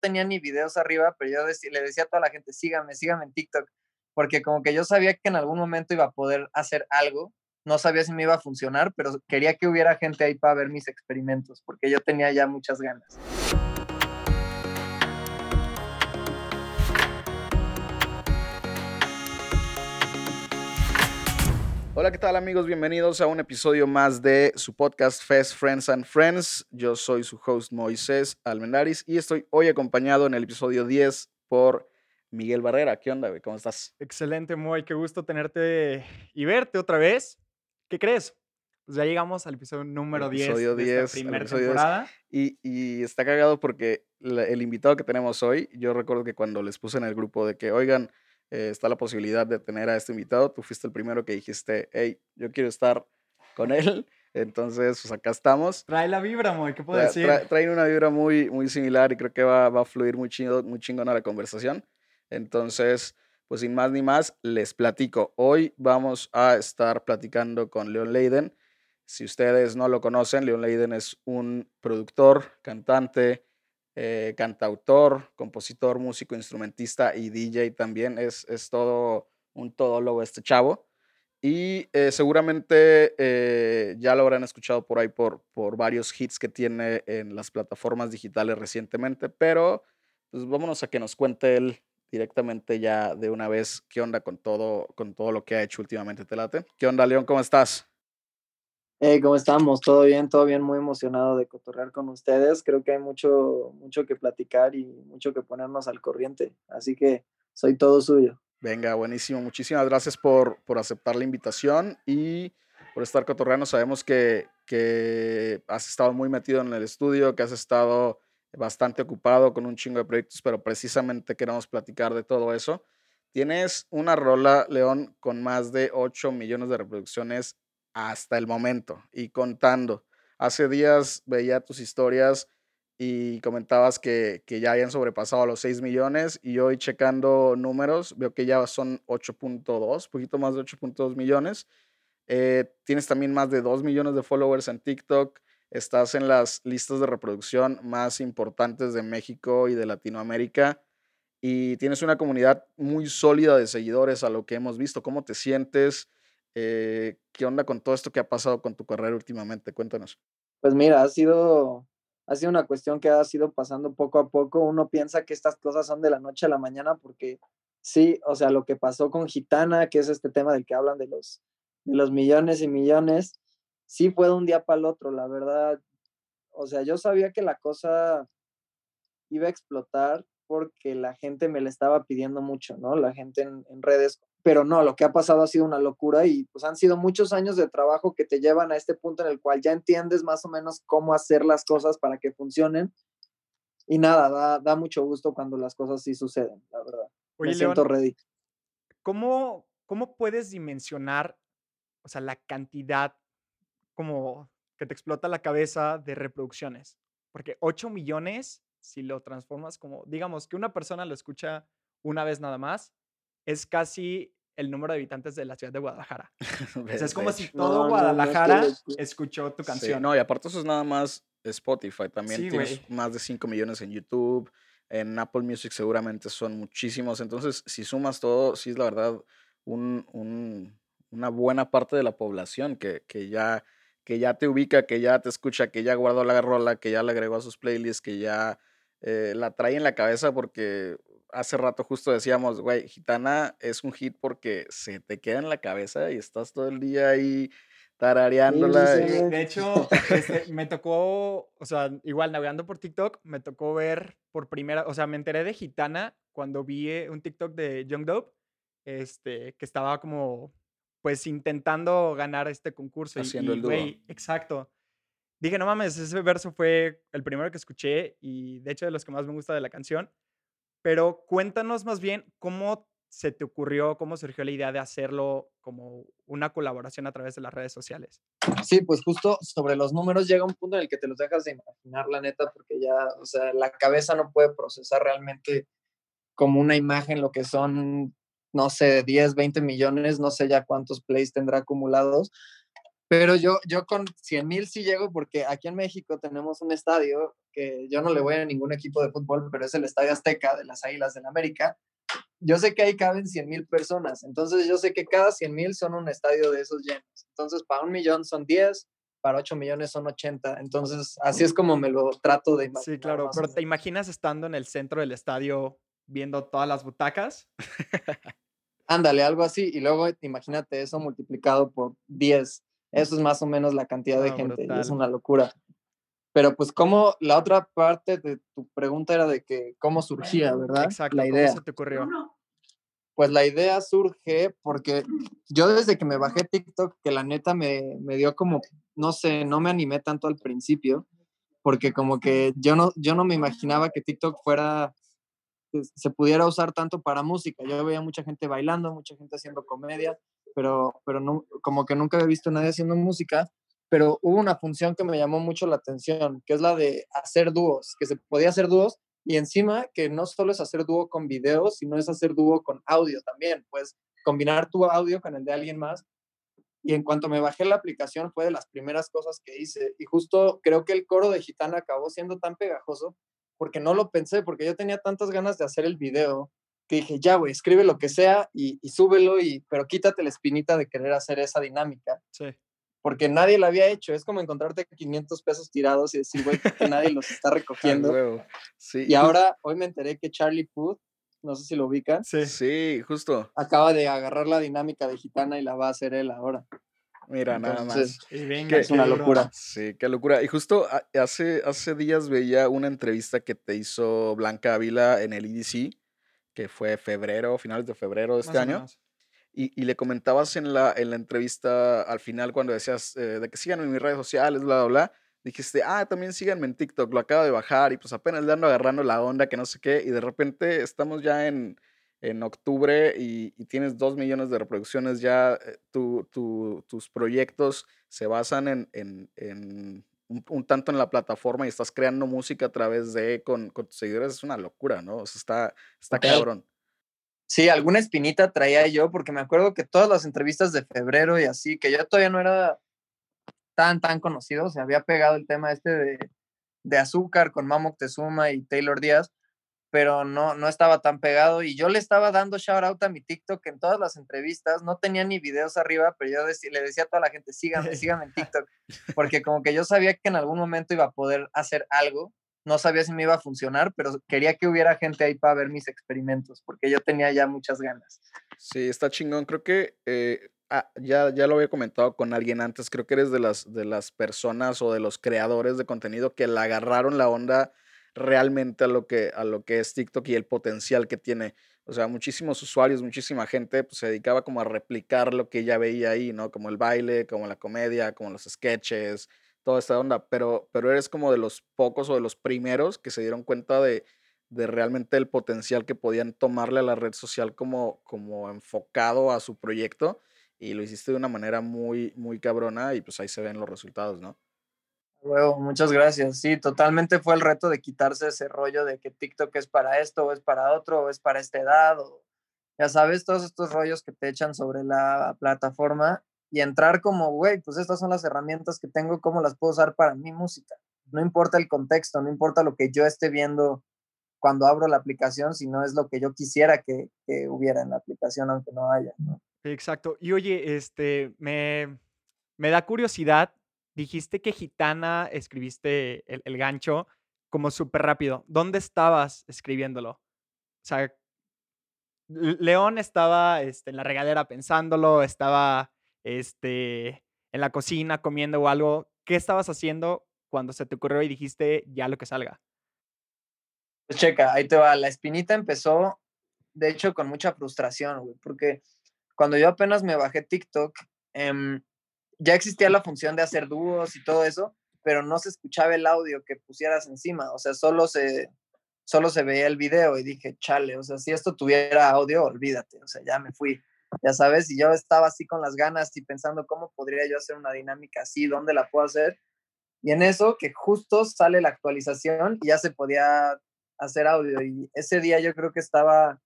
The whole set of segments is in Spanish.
tenía ni videos arriba, pero yo le decía a toda la gente, síganme, síganme en TikTok, porque como que yo sabía que en algún momento iba a poder hacer algo, no sabía si me iba a funcionar, pero quería que hubiera gente ahí para ver mis experimentos, porque yo tenía ya muchas ganas. Hola, ¿qué tal amigos? Bienvenidos a un episodio más de su podcast Fest Friends and Friends. Yo soy su host Moisés Almendaris y estoy hoy acompañado en el episodio 10 por Miguel Barrera. ¿Qué onda, güey? ¿Cómo estás? Excelente, Moy. Qué gusto tenerte y verte otra vez. ¿Qué crees? Pues ya llegamos al episodio número 10 episodio de esta primera temporada. Y, y, está cagado porque el invitado que tenemos hoy, yo recuerdo que cuando les puse en el grupo de que, oigan, eh, está la posibilidad de tener a este invitado. Tú fuiste el primero que dijiste, hey, yo quiero estar con él. Entonces, pues acá estamos. Trae la vibra, muy, ¿qué puedo decir? Trae, una vibra muy, muy similar y creo que va, va a fluir muy, chido, muy chingona la conversación. Entonces, pues sin más ni más, les platico. Hoy vamos a estar platicando con Leon Leiden. Si ustedes no lo conocen, Leon Leiden es un productor, cantante, eh, cantautor, compositor, músico, instrumentista y DJ también. Es, es todo un todólogo este chavo. Y eh, seguramente eh, ya lo habrán escuchado por ahí por, por varios hits que tiene en las plataformas digitales recientemente, pero pues vámonos a que nos cuente él directamente ya de una vez qué onda con todo, con todo lo que ha hecho últimamente. ¿Te late? ¿Qué onda, León? ¿Cómo estás? Hey, ¿cómo estamos? ¿Todo bien? ¿Todo bien? Muy emocionado de cotorrear con ustedes. Creo que hay mucho, mucho que platicar y mucho que ponernos al corriente. Así que soy todo suyo. Venga, buenísimo. Muchísimas gracias por, por aceptar la invitación y por estar cotorreando. Sabemos que, que has estado muy metido en el estudio, que has estado bastante ocupado con un chingo de proyectos, pero precisamente queremos platicar de todo eso. Tienes una rola, León, con más de 8 millones de reproducciones hasta el momento y contando. Hace días veía tus historias y comentabas que, ya habían sobrepasado los 6 millones y hoy checando números veo que ya son 8.2, poquito más de 8.2 millones. Eh, tienes también más de 2 millones de followers en TikTok. Estás en las listas de reproducción más importantes de México y de Latinoamérica. Y tienes una comunidad muy sólida de seguidores a lo que hemos visto. ¿Cómo te sientes? Eh, ¿Qué onda con todo esto que ha pasado con tu carrera últimamente? Cuéntanos. Pues mira, ha sido, ha sido una cuestión que ha sido pasando poco a poco. Uno piensa que estas cosas son de la noche a la mañana porque sí, o sea, lo que pasó con Gitana, que es este tema del que hablan de los, de los millones y millones, sí fue de un día para el otro, la verdad. O sea, yo sabía que la cosa iba a explotar porque la gente me la estaba pidiendo mucho, ¿no? La gente en, en redes pero no, lo que ha pasado ha sido una locura y pues han sido muchos años de trabajo que te llevan a este punto en el cual ya entiendes más o menos cómo hacer las cosas para que funcionen. Y nada, da, mucho gusto cuando las cosas sí suceden, la verdad. Me siento ready. ¿cómo, ¿Cómo puedes dimensionar, o sea, la cantidad como que te explota la cabeza de reproducciones? Porque 8 millones, si lo transformas como, digamos, que una persona lo escucha una vez nada más, es casi el número de habitantes de la ciudad de Guadalajara. es como si todo Guadalajara escuchó tu canción. no, y aparte eso es nada más Spotify. También tienes más de 5 millones en YouTube. En Apple Music seguramente son muchísimos. Entonces, si sumas todo, sí es la verdad un, una buena parte de la población que, que, ya, que ya te ubica, que ya te escucha, que ya guardó la rola, que ya la agregó a sus playlists, que ya eh, la trae en la cabeza porque hace rato justo decíamos, güey, Gitana es un hit porque se te queda en la cabeza y estás todo el día ahí tarareándola. De hecho, este, me tocó, o sea, igual navegando por TikTok, me tocó ver por primera, o sea, me enteré de Gitana cuando vi eh, un TikTok de Young Dope, este, que estaba como, pues, intentando ganar este concurso. Haciendo el dúo. exacto. Dije, no mames, ese verso fue el primero que escuché y de hecho de los que más me gusta de la canción. Pero cuéntanos más bien cómo se te ocurrió, cómo surgió la idea de hacerlo como una colaboración a través de las redes sociales. Sí, pues justo sobre los números llega un punto en el que te los dejas de imaginar, la neta, porque ya, o sea, la cabeza no puede procesar realmente como una imagen lo que son, no sé, 10, 20 millones, no sé ya cuántos plays tendrá acumulados, Pero yo, yo con 100 mil sí llego porque aquí en México tenemos un estadio que yo no le voy a ningún equipo de fútbol, pero es el Estadio Azteca de las Águilas del América. Yo sé que ahí caben 100 mil personas, entonces yo sé que cada 100 mil son un estadio de esos llenos. Entonces para un millón son 10, para 8 millones son 80. Entonces así es como me lo trato de imaginar. Sí, claro, pero ¿te imaginas estando en el centro del estadio viendo todas las butacas? Ándale, algo así. Y luego imagínate eso multiplicado por 10 eso es más o menos la cantidad de gente y es una locura. Pero pues como la otra parte de tu pregunta era de que cómo surgía, ¿verdad? Exacto, la idea. ¿cómo se te ocurrió? Pues la idea surge porque yo desde que me bajé TikTok, que la neta me, me dio como, no sé, no me animé tanto al principio, porque como que yo no, yo no me imaginaba que TikTok fuera, se pudiera usar tanto para música. Yo veía mucha gente bailando, mucha gente haciendo comedia, pero, pero no, como que nunca había visto a nadie haciendo música, pero hubo una función que me llamó mucho la atención, que es la de hacer dúos, que se podía hacer dúos y encima que no solo es hacer dúo con videos, sino es hacer dúo con audio también, pues combinar tu audio con el de alguien más. Y en cuanto me bajé la aplicación fue de las primeras cosas que hice y justo creo que el coro de Gitana acabó siendo tan pegajoso porque no lo pensé, porque yo tenía tantas ganas de hacer el video que dije, ya, güey, escribe lo que sea y, súbelo, y, pero quítate la espinita de querer hacer esa dinámica. Sí. Porque nadie la había hecho. Es como encontrarte 500 pesos tirados y decir, güey, que nadie los está recogiendo. sí. Y ahora, hoy me enteré que Charlie Puth, no sé si lo ubican. Sí. sí, justo. Acaba de agarrar la dinámica de gitana y la va a hacer él ahora. Mira, nada más. es una locura. Sí, qué locura. Y justo hace, hace días veía una entrevista que te hizo Blanca Ávila en el EDC que fue febrero, finales de febrero de este año. Y, le comentabas en la, en la entrevista al final cuando decías eh, de que sigan en mis redes sociales, bla, bla, bla. Dijiste, ah, también síganme en TikTok, lo acabo de bajar y pues apenas le ando agarrando la onda, que no sé qué. Y de repente estamos ya en, en octubre y, tienes dos millones de reproducciones ya. Eh, tu, tu, tus proyectos se basan en, en, en un, tanto en la plataforma y estás creando música a través de con, con tus seguidores, es una locura, ¿no? O sea, está, está cabrón. Sí, alguna espinita traía yo, porque me acuerdo que todas las entrevistas de febrero y así, que yo todavía no era tan, tan conocido, se había pegado el tema este de, de azúcar con Mamo Tezuma y Taylor Díaz, pero no, no estaba tan pegado y yo le estaba dando shout out a mi TikTok en todas las entrevistas, no tenía ni videos arriba, pero yo le decía a toda la gente, síganme, síganme en TikTok, porque como que yo sabía que en algún momento iba a poder hacer algo, no sabía si me iba a funcionar, pero quería que hubiera gente ahí para ver mis experimentos, porque yo tenía ya muchas ganas. Sí, está chingón, creo que eh, ah, ya, ya lo había comentado con alguien antes, creo que eres de las, de las personas o de los creadores de contenido que le agarraron la onda realmente a lo que, a lo que es TikTok y el potencial que tiene. O sea, muchísimos usuarios, muchísima gente pues, se dedicaba como a replicar lo que ya veía ahí, ¿no? Como el baile, como la comedia, como los sketches, toda esta onda. Pero, pero eres como de los pocos o de los primeros que se dieron cuenta de, de realmente el potencial que podían tomarle a la red social como, como enfocado a su proyecto y lo hiciste de una manera muy, muy cabrona y pues ahí se ven los resultados, ¿no? Muchas gracias. Sí, totalmente fue el reto de quitarse ese rollo de que TikTok es para esto, o es para otro, o es para esta edad, ya sabes, todos estos rollos que te echan sobre la plataforma y entrar como, güey, pues estas son las herramientas que tengo, ¿cómo las puedo usar para mi música? No importa el contexto, no importa lo que yo esté viendo cuando abro la aplicación, sino es lo que yo quisiera que, que hubiera en la aplicación, aunque no haya. Exacto. Y oye, este, me, me da curiosidad dijiste que Gitana escribiste el, gancho como súper rápido. ¿Dónde estabas escribiéndolo? O sea, León estaba este, en la regadera pensándolo, estaba este, en la cocina comiendo o algo. ¿Qué estabas haciendo cuando se te ocurrió y dijiste ya lo que salga? Pues checa, ahí te va. La espinita empezó, de hecho, con mucha frustración, güey, porque cuando yo apenas me bajé TikTok, eh, ya existía la función de hacer dúos y todo eso, pero no se escuchaba el audio que pusieras encima, o sea, solo se, solo se veía el video y dije, chale, o sea, si esto tuviera audio, olvídate, o sea, ya me fui, ya sabes, y yo estaba así con las ganas y pensando cómo podría yo hacer una dinámica así, dónde la puedo hacer. Y en eso que justo sale la actualización y ya se podía hacer audio. Y ese día yo creo que estaba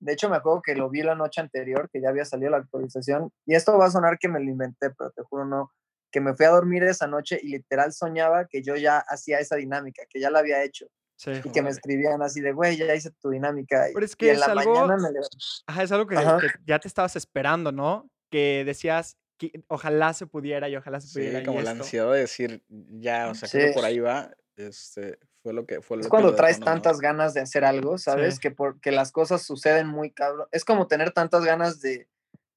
de hecho, me acuerdo que lo vi la noche anterior, que ya había salido la actualización. Y esto va a sonar que me lo inventé, pero te juro no. que me fui a dormir esa noche y literal soñaba que yo ya hacía esa dinámica, que ya la había hecho. Sí. Y que me escribían así de, güey, ya hice tu dinámica. Pero es y que en es la algo, mañana me levanté. ajá, es algo que, Ajá. que ya te estabas esperando, ¿no? Que decías, que ojalá se pudiera y ojalá se pudiera. Sí, como la esto. ansiedad de decir, ya, o sea, creo que por ahí va, este, fue lo que fue lo Es cuando traes tantas ganas de hacer algo, ¿sabes? Sí. Que, por, que las cosas suceden muy cabrón. Es como tener tantas ganas de,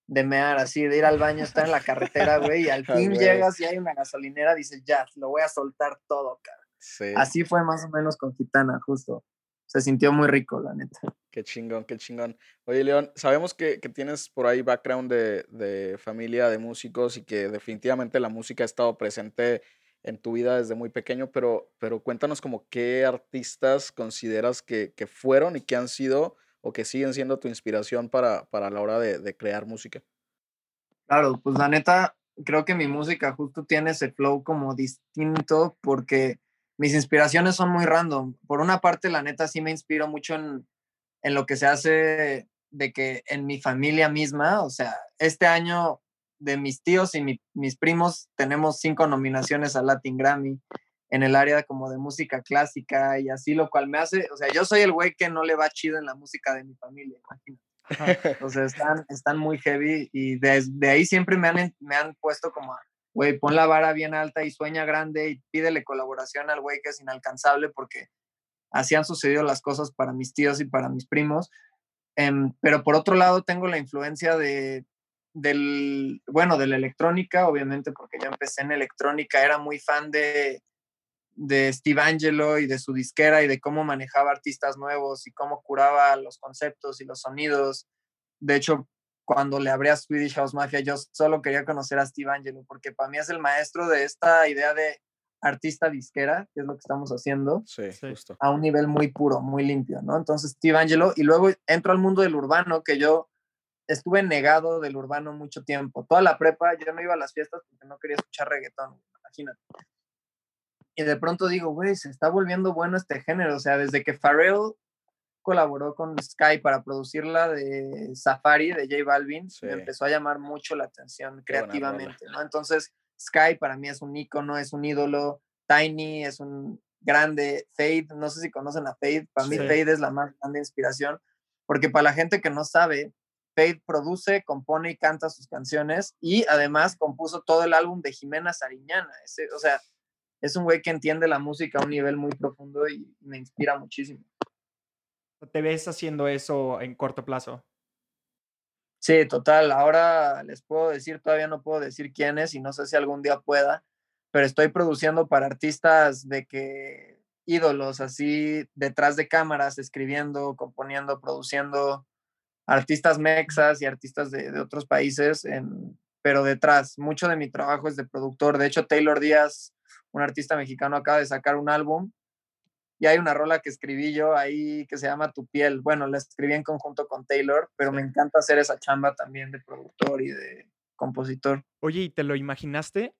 de mear, así, de ir al baño, estar en la carretera, güey, y al Ah, fin llegas y hay una gasolinera, dices, ya, lo voy a soltar todo, cara. Sí, Así fue más o menos con Gitana, justo. Se sintió muy rico, la neta. qué chingón, qué chingón. Oye, León, sabemos que, que tienes por ahí background de, de familia de músicos y que definitivamente la música ha estado presente en tu vida desde muy pequeño, pero, pero cuéntanos como qué artistas consideras que, que fueron y que han sido o que siguen siendo tu inspiración para, para la hora de, de crear música. Claro, pues la neta, creo que mi música justo tiene ese flow como distinto porque mis inspiraciones son muy random. Por una parte, la neta sí me inspiro mucho en, en lo que se hace de que en mi familia misma, o sea, este año de mis tíos y mi- mis primos tenemos cinco nominaciones a Latin Grammy en el área como de música clásica y así, lo cual me hace, o sea, yo soy el güey que no le va chido en la música de mi familia, imagínate. Sea, están, están muy heavy y desde ahí siempre me han, me han puesto como, güey, pon la vara bien alta y sueña grande y pídele colaboración al güey que es inalcanzable porque así han sucedido las cosas para mis tíos y para mis primos. Em, pero por otro lado tengo la influencia de, del, bueno, de la electrónica, obviamente, porque yo empecé en electrónica, era muy fan de, de Steve Angelo y de su disquera y de cómo manejaba artistas nuevos y cómo curaba los conceptos y los sonidos. De hecho, cuando le abrí a Swedish House Mafia, yo solo quería conocer a Steve Angelo, porque para mí es el maestro de esta idea de artista disquera, que es lo que estamos haciendo, Sí, Sí. justo. a un nivel muy puro, muy limpio, ¿no? Entonces, Steve Angelo, y luego entro al mundo del urbano, que yo estuve negado del urbano mucho tiempo. Toda la prepa, yo no iba a las fiestas porque no quería escuchar reggaetón, imagínate. Y de pronto digo, güey, se está volviendo bueno este género. O sea, desde que Pharrell colaboró con Sky para producir la de Safari de J Balvin, Sí. me empezó a llamar mucho la atención creativamente, ¿no? Entonces, Sky para mí es un ícono, es un ídolo. Tiny es un grande. Fade, no sé si conocen a Fade. Para mí Sí. Fade es la más grande inspiración, porque para la gente que no sabe, Fade produce, compone y canta sus canciones y además compuso todo el álbum de Jimena Sariñana. Ese, o sea, es un güey que entiende la música a un nivel muy profundo y me inspira muchísimo. ¿Te ves haciendo eso en corto plazo? Sí, total. Ahora les puedo decir, todavía no puedo decir quién es y no sé si algún día pueda, pero estoy produciendo para artistas de que ídolos así detrás de cámaras, escribiendo, componiendo, produciendo, artistas mexas y artistas de, de otros países, en, pero detrás. Mucho de mi trabajo es de productor. De hecho, Taylor Díaz, un artista mexicano, acaba de sacar un álbum y hay una rola que escribí yo ahí que se llama Tu piel. Bueno, la escribí en conjunto con Taylor, pero me encanta hacer esa chamba también de productor y de compositor. Oye, ¿y te lo imaginaste?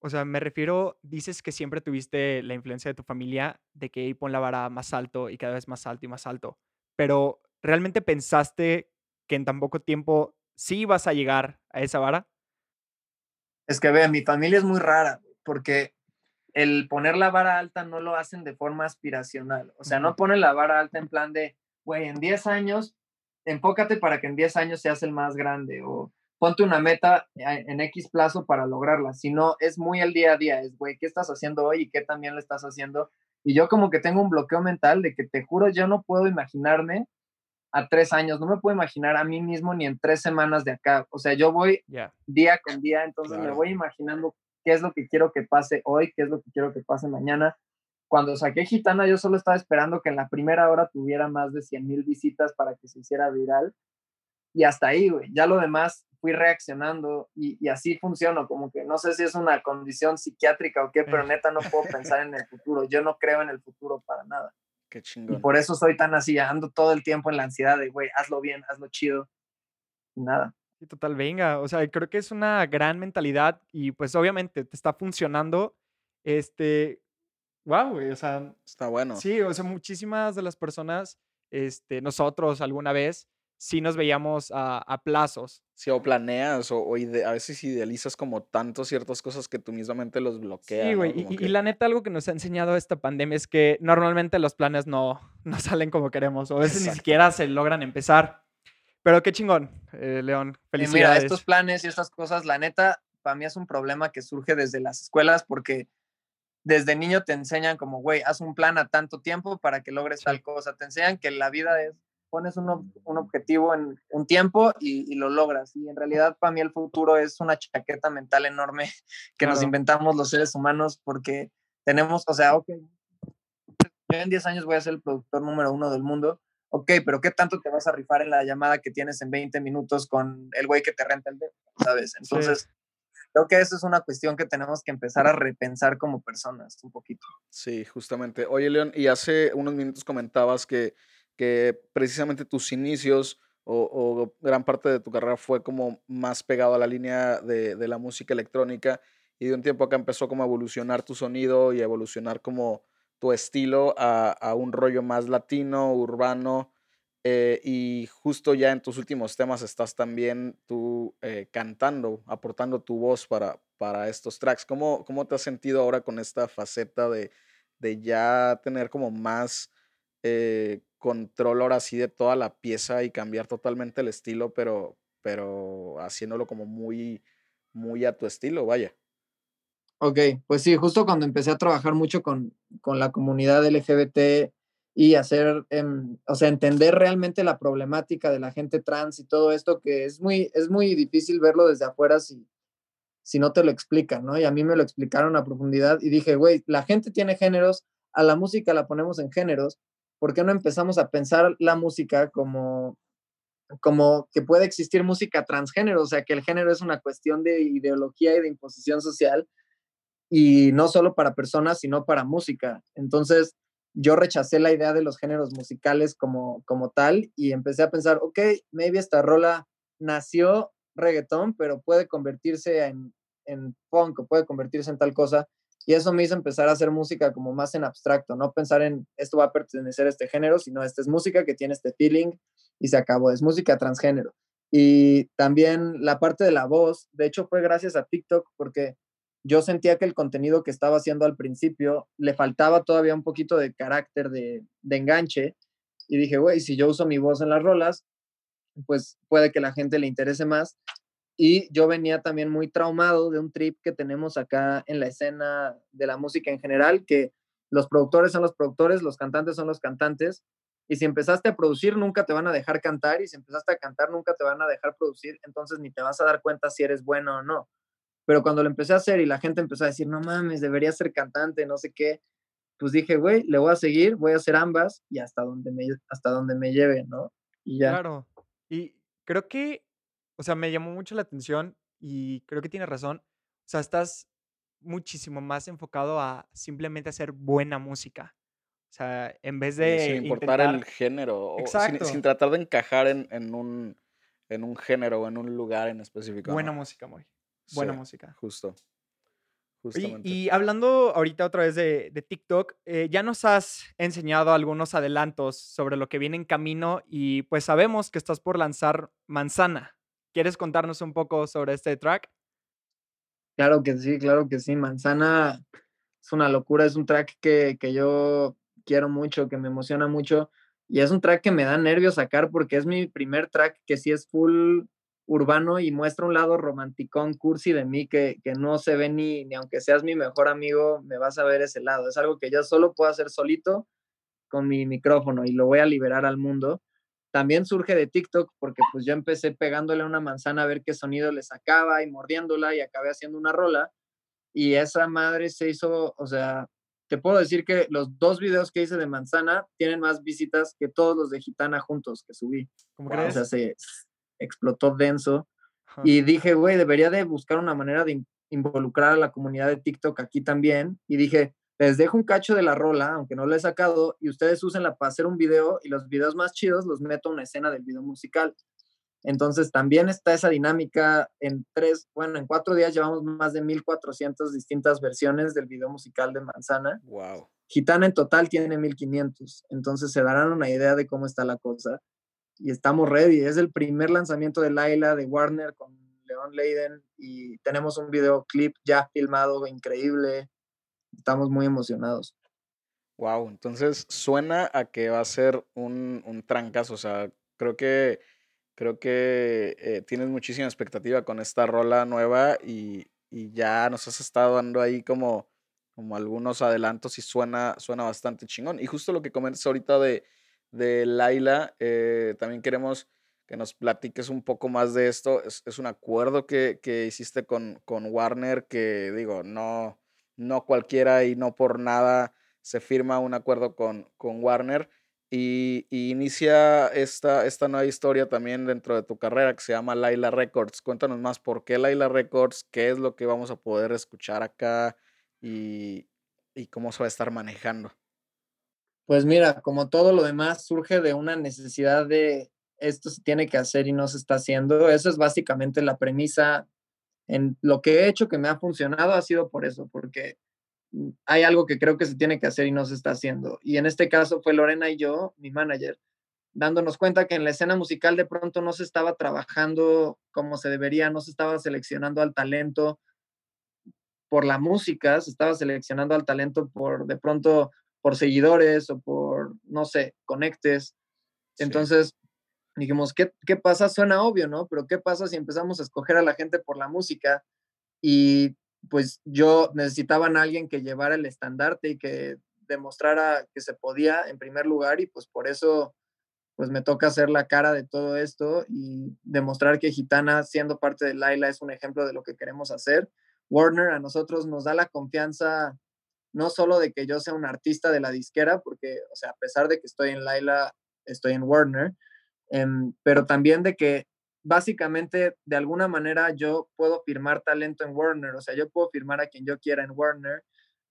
O sea, me refiero, dices que siempre tuviste la influencia de tu familia de que "Ey, pon la vara más alto y cada vez más alto y más alto. Pero, ¿realmente pensaste que en tan poco tiempo sí ibas a llegar a esa vara? Es que ve, mi familia es muy rara, porque el poner la vara alta no lo hacen de forma aspiracional. O sea, no ponen la vara alta en plan de, güey, en 10 años, enfócate para que en 10 años seas el más grande o ponte una meta en X plazo para lograrla. Sino es muy el día a día, es, güey, ¿qué estás haciendo hoy y qué también le estás haciendo? Y yo como que tengo un bloqueo mental de que te juro, yo no puedo imaginarme a tres años, no me puedo imaginar a mí mismo ni en tres semanas de acá. O sea, yo voy día con día, entonces me voy imaginando qué es lo que quiero que pase hoy, qué es lo que quiero que pase mañana. Cuando saqué Gitana, yo solo estaba esperando que en la primera hora tuviera más de 100 mil visitas para que se hiciera viral. Y hasta ahí, güey. Ya lo demás fui reaccionando y, y así funciono. Como que no sé si es una condición psiquiátrica o qué, pero Eh. neta no puedo pensar en el futuro. Yo no creo en el futuro para nada. Qué Y chingón. por eso soy tan así, ando todo el tiempo en la ansiedad de, güey, hazlo bien, hazlo chido. Y nada. Sí, total, venga. O sea, creo que es una gran mentalidad y pues obviamente te está funcionando. Este, wow, güey, o sea, Está bueno. sí, o sea, muchísimas de las personas, este, nosotros alguna vez, sí nos veíamos a, plazos. Sí, o planeas, o, a veces idealizas como tanto ciertas cosas que tú mismamente los bloqueas. Sí, güey, y, la neta algo que nos ha enseñado esta pandemia es que normalmente los planes no, no salen como queremos, o a veces ni siquiera se logran empezar. Pero qué chingón, eh, León, felicidades. mira, estos planes y estas cosas, la neta, para mí es un problema que surge desde las escuelas porque desde niño te enseñan como, güey, haz un plan a tanto tiempo para que logres tal cosa. Te enseñan que la vida es pones un, un objetivo en un tiempo y, lo logras. Y en realidad para mí el futuro es una chaqueta mental enorme que nos inventamos los seres humanos porque tenemos, o sea, ok, yo en 10 años voy a ser el productor número uno del mundo. Ok, pero ¿qué tanto te vas a rifar en la llamada que tienes en 20 minutos con el güey que te renta el dedo? ¿Sabes? Entonces, creo que eso es una cuestión que tenemos que empezar a repensar como personas un poquito. Sí, justamente. Oye, León, y hace unos minutos comentabas que que precisamente tus inicios o, gran parte de tu carrera fue como más pegado a la línea de, la música electrónica y de un tiempo acá empezó como a evolucionar tu sonido y a evolucionar como tu estilo a, un rollo más latino, urbano. Eh, y justo ya en tus últimos temas estás también tú eh, cantando, aportando tu voz para, para estos tracks. ¿Cómo, ¿Cómo te has sentido ahora con esta faceta de, de ya tener como más eh, control ahora sí de toda la pieza y cambiar totalmente el estilo, pero, pero haciéndolo como muy, muy a tu estilo, vaya. Ok, pues sí, justo cuando empecé a trabajar mucho con, con la comunidad LGBT y hacer, em, o sea, entender realmente la problemática de la gente trans y todo esto, que es muy, es muy difícil verlo desde afuera si, si no te lo explican, ¿no? Y a mí me lo explicaron a profundidad y dije, güey, la gente tiene géneros, a la música la ponemos en géneros, ¿por qué no empezamos a pensar la música como, como que puede existir música transgénero? O sea, que el género es una cuestión de ideología y de imposición social y no solo para personas, sino para música. Entonces, yo rechacé la idea de los géneros musicales como, como tal y empecé a pensar, ok, maybe esta rola nació reggaetón, pero puede convertirse en, en punk o puede convertirse en tal cosa. Y eso me hizo empezar a hacer música como más en abstracto, no pensar en esto va a pertenecer a este género, sino esta es música que tiene este feeling y se acabó, es música transgénero. Y también la parte de la voz, de hecho fue gracias a TikTok porque yo sentía que el contenido que estaba haciendo al principio le faltaba todavía un poquito de carácter, de, de enganche. Y dije, güey, si yo uso mi voz en las rolas, pues puede que la gente le interese más. Y yo venía también muy traumado de un trip que tenemos acá en la escena de la música en general, que los productores son los productores, los cantantes son los cantantes, y si empezaste a producir, nunca te van a dejar cantar, y si empezaste a cantar, nunca te van a dejar producir, entonces ni te vas a dar cuenta si eres bueno o no. Pero cuando lo empecé a hacer y la gente empezó a decir, no mames, debería ser cantante, no sé qué, pues dije, güey, le voy a seguir, voy a hacer ambas y hasta donde me, hasta donde me lleve, ¿no? Y ya. Claro. Y creo que o sea, me llamó mucho la atención y creo que tiene razón. O sea, estás muchísimo más enfocado a simplemente hacer buena música. O sea, en vez de. Sin importar el género. Exacto. Sin, tratar de encajar en, un, en un género o en un lugar en específico. Buena música, muy. Buena música. Justo. Y, hablando ahorita otra vez de, de TikTok, eh, ya nos has enseñado algunos adelantos sobre lo que viene en camino y pues sabemos que estás por lanzar Manzana. ¿Quieres contarnos un poco sobre este track? Claro que sí, claro que sí. Manzana es una locura, es un track que, yo quiero mucho, que me emociona mucho. Y es un track que me da nervios sacar porque es mi primer track que sí es full urbano y muestra un lado romanticón, cursi de mí que, que no se ve ni, ni aunque seas mi mejor amigo, me vas a ver ese lado. Es algo que yo solo puedo hacer solito con mi micrófono y lo voy a liberar al mundo también surge de TikTok porque pues yo empecé pegándole una manzana a ver qué sonido le sacaba y mordiéndola y acabé haciendo una rola y esa madre se hizo, o sea, te puedo decir que los dos videos que hice de manzana tienen más visitas que todos los de Gitana juntos que subí. ¿Cómo crees? O sea, se explotó denso y dije, güey, debería de buscar una manera de involucrar a la comunidad de TikTok aquí también y dije, les dejo un cacho de la rola, aunque no lo he sacado, y ustedes úsenla para hacer un video y los videos más chidos los meto a una escena del video musical. Entonces también está esa dinámica en tres, bueno, en cuatro días llevamos más de 1400 distintas versiones del video musical de Manzana. Wow. Gitana en total tiene 1500, entonces se darán una idea de cómo está la cosa. y estamos ready. Es el primer lanzamiento de Laila de Warner con Leon Leiden y tenemos un videoclip ya filmado increíble. Estamos muy emocionados. Wow, entonces suena a que va a ser un, un trancazo. O sea, creo que creo que eh, tienes muchísima expectativa con esta rola nueva y, y, ya nos has estado dando ahí como, como algunos adelantos y suena, suena bastante chingón. Y justo lo que comentas ahorita de, de Laila, eh, también queremos que nos platiques un poco más de esto. Es, es un acuerdo que, que hiciste con, con, Warner que digo, no, no cualquiera y no por nada se firma un acuerdo con, con Warner. Y, y, inicia esta, esta nueva historia también dentro de tu carrera que se llama Laila Records. Cuéntanos más por qué Laila Records, qué es lo que vamos a poder escuchar acá y, y cómo se va a estar manejando. Pues mira, como todo lo demás, surge de una necesidad de esto se tiene que hacer y no se está haciendo. Eso es básicamente la premisa. En lo que he hecho que me ha funcionado ha sido por eso, porque mm, hay algo que creo que se tiene que hacer y no se está haciendo. Y en este caso fue Lorena y yo, mi manager, dándonos cuenta que en la escena musical de pronto no se estaba trabajando como se debería, no se estaba seleccionando al talento por la música, se estaba seleccionando al talento por de pronto por seguidores o por, no sé, conectes. Entonces, dijimos, ¿qué, ¿qué pasa? Suena obvio, ¿no? Pero ¿qué pasa si empezamos a escoger a la gente por la música? Y pues yo necesitaban a alguien que llevara el estandarte y que demostrara que se podía en primer lugar y pues por eso pues me toca hacer la cara de todo esto y demostrar que Gitana siendo parte de Laila es un ejemplo de lo que queremos hacer. Warner a nosotros nos da la confianza no solo de que yo sea un artista de la disquera, porque, o sea, a pesar de que estoy en Laila, estoy en Warner, em, pero también de que básicamente de alguna manera yo puedo firmar talento en Warner, o sea, yo puedo firmar a quien yo quiera en Warner,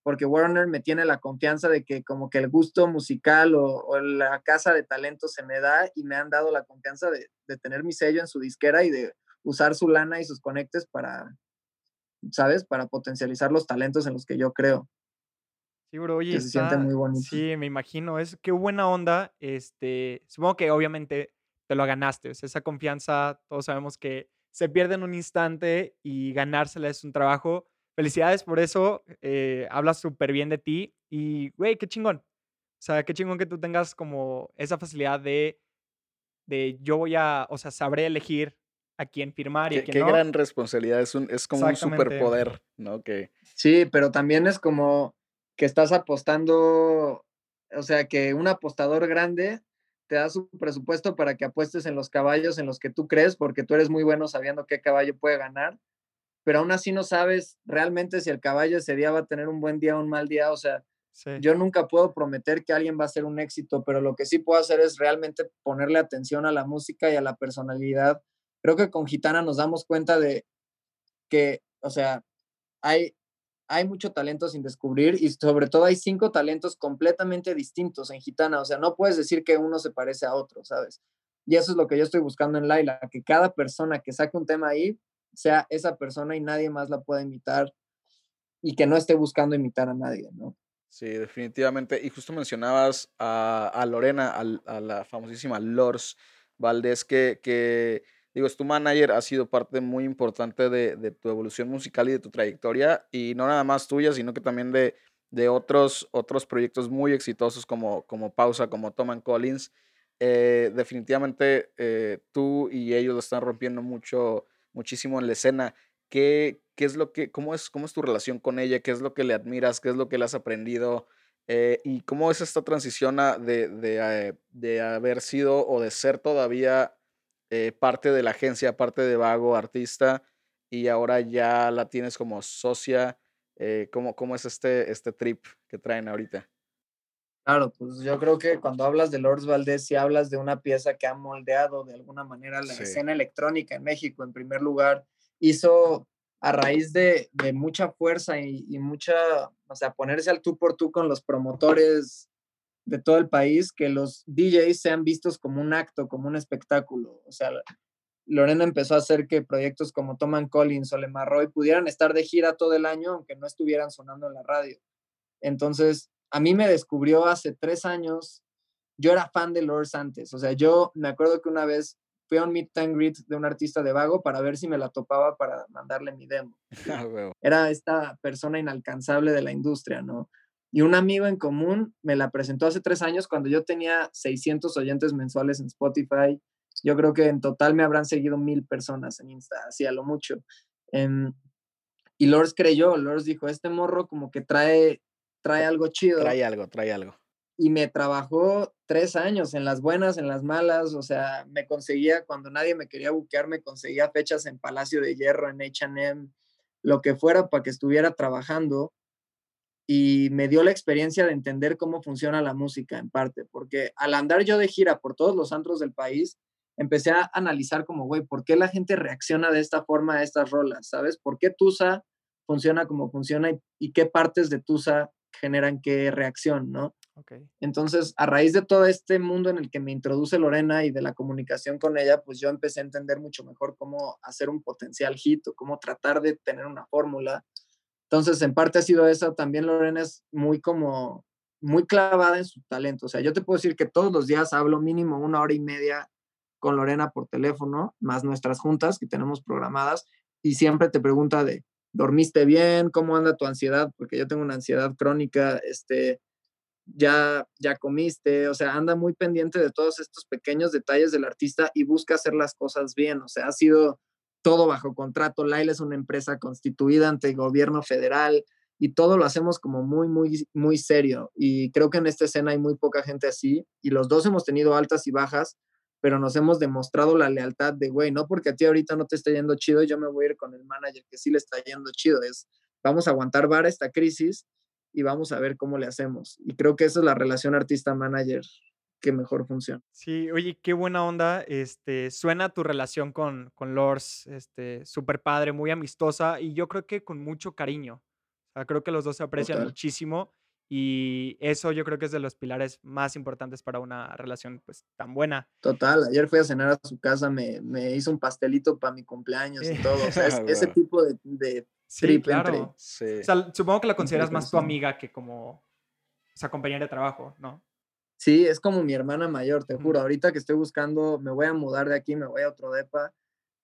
porque Warner me tiene la confianza de que como que el gusto musical o, la casa de talento se me da y me han dado la confianza de, de, tener mi sello en su disquera y de usar su lana y sus conectes para, ¿sabes? Para potencializar los talentos en los que yo creo. Sí, bro, oye, se siente muy bonito. Sí, me imagino, es qué buena onda. Este, supongo que obviamente te lo ganaste, o sea, esa confianza, todos sabemos que se pierde en un instante y ganársela es un trabajo. Felicidades por eso, eh, hablas súper bien de ti y, güey, qué chingón. O sea, qué chingón que tú tengas como esa facilidad de, de yo voy a, o sea, sabré elegir a quién firmar y a quién qué no. gran responsabilidad, es, un, es como un superpoder, ¿no? Que... Sí, pero también es como que estás apostando, o sea, que un apostador grande te da su presupuesto para que apuestes en los caballos en los que tú crees, porque tú eres muy bueno sabiendo qué caballo puede ganar, pero aún así no sabes realmente si el caballo ese día va a tener un buen día o un mal día, o sea, yo nunca puedo prometer que alguien va a ser un éxito, pero lo que sí puedo hacer es realmente ponerle atención a la música y a la personalidad. Creo que con Gitana nos damos cuenta de que, o sea, hay, hay mucho talento sin descubrir y sobre todo hay cinco talentos completamente distintos en Gitana. O sea, no puedes decir que uno se parece a otro, ¿sabes? Y eso es lo que yo estoy buscando en Laila, que cada persona que saque un tema ahí sea esa persona y nadie más la pueda imitar y que no esté buscando imitar a nadie, ¿no? Sí, definitivamente. Y justo mencionabas a, Lorena, a, la famosísima Lors Valdés, que, que digo, es tu manager, ha sido parte muy importante de, tu evolución musical y de tu trayectoria, y no nada más tuya, sino que también de, de otros, otros proyectos muy exitosos como, como Pausa, como Tom Collins. Eh, definitivamente eh, tú y ellos lo están rompiendo mucho, muchísimo en la escena. ¿Qué, qué es lo que, cómo es, cómo es tu relación con ella? ¿Qué es lo que le admiras? ¿Qué es lo que le has aprendido? Eh, ¿Y cómo es esta transición de, de, de haber sido o de ser todavía eh, parte de la agencia, parte de Vago, artista, y ahora ya la tienes como socia. Eh, ¿cómo, ¿Cómo es este, este trip que traen ahorita? Claro, pues yo creo que cuando hablas de Lords Valdés, si hablas de una pieza que ha moldeado de alguna manera la escena electrónica en México, en primer lugar, hizo a raíz de, de mucha fuerza y, y, mucha, o sea, ponerse al tú por tú con los promotores de todo el país que los DJs sean vistos como un acto, como un espectáculo. O sea, Lorena empezó a hacer que proyectos como Toman Collins o Lemar Roy pudieran estar de gira todo el año, aunque no estuvieran sonando en la radio. Entonces, a mí me descubrió hace tres años yo era fan de Lors antes. O sea, yo me acuerdo que una vez fui a un meet and greet de un artista de Vago para ver si me la topaba para mandarle mi demo. Ah, era esta persona inalcanzable de la industria, ¿no? Y un amigo en común me la presentó hace tres años cuando yo tenía 600 oyentes mensuales en Spotify. Yo creo que en total me habrán seguido mil personas en Insta, así a lo mucho. Em, y Lors creyó, Lors dijo, este morro como que trae, trae algo chido. Trae algo, trae algo. Y me trabajó tres años, en las buenas, en las malas, o sea, me conseguía, cuando nadie me quería buquear, me conseguía fechas en Palacio de Hierro, en HM, lo que fuera para que estuviera trabajando y me dio la experiencia de entender cómo funciona la música en parte, porque al andar yo de gira por todos los antros del país, empecé a analizar como, güey, ¿por qué la gente reacciona de esta forma a estas rolas? ¿Sabes? ¿Por qué Tusa funciona como funciona y, qué partes de Tusa generan qué reacción, ¿no? Okay. Entonces, a raíz de todo este mundo en el que me introduce Lorena y de la comunicación con ella, pues yo empecé a entender mucho mejor cómo hacer un potencial hit o cómo tratar de tener una fórmula entonces, en parte ha sido eso. También Lorena es muy como, muy clavada en su talento. O sea, yo te puedo decir que todos los días hablo mínimo una hora y media con Lorena por teléfono, más nuestras juntas que tenemos programadas, y siempre te pregunta de, ¿dormiste bien? ¿Cómo anda tu ansiedad? Porque yo tengo una ansiedad crónica, este, ya, ya comiste, o sea, anda muy pendiente de todos estos pequeños detalles del artista y busca hacer las cosas bien, o sea, ha sido todo bajo contrato. Laila es una empresa constituida ante el gobierno federal y todo lo hacemos como muy, muy, muy serio. Y creo que en esta escena hay muy poca gente así y los dos hemos tenido altas y bajas, pero nos hemos demostrado la lealtad de, güey, no porque a ti ahorita no te está yendo chido, yo me voy a ir con el manager que sí le está yendo chido. Es, vamos a aguantar vara esta crisis y vamos a ver cómo le hacemos. Y creo que esa es la relación artista-manager que mejor funciona. Sí, oye, qué buena onda. Este, suena tu relación con, con Lors, este, súper padre, muy amistosa y yo creo que con mucho cariño. O sea, creo que los dos se aprecian muchísimo y eso yo creo que es de los pilares más importantes para una relación pues tan buena. Total, ayer fui a cenar a su casa, me, me hizo un pastelito para mi cumpleaños y todo. O sea, ese tipo de, de sí, claro. Sí. O sea, supongo que la consideras más tu amiga que como o sea, compañera de trabajo, ¿no? Sí, es como mi hermana mayor, te juro. Ahorita que estoy buscando, me voy a mudar de aquí, me voy a otro depa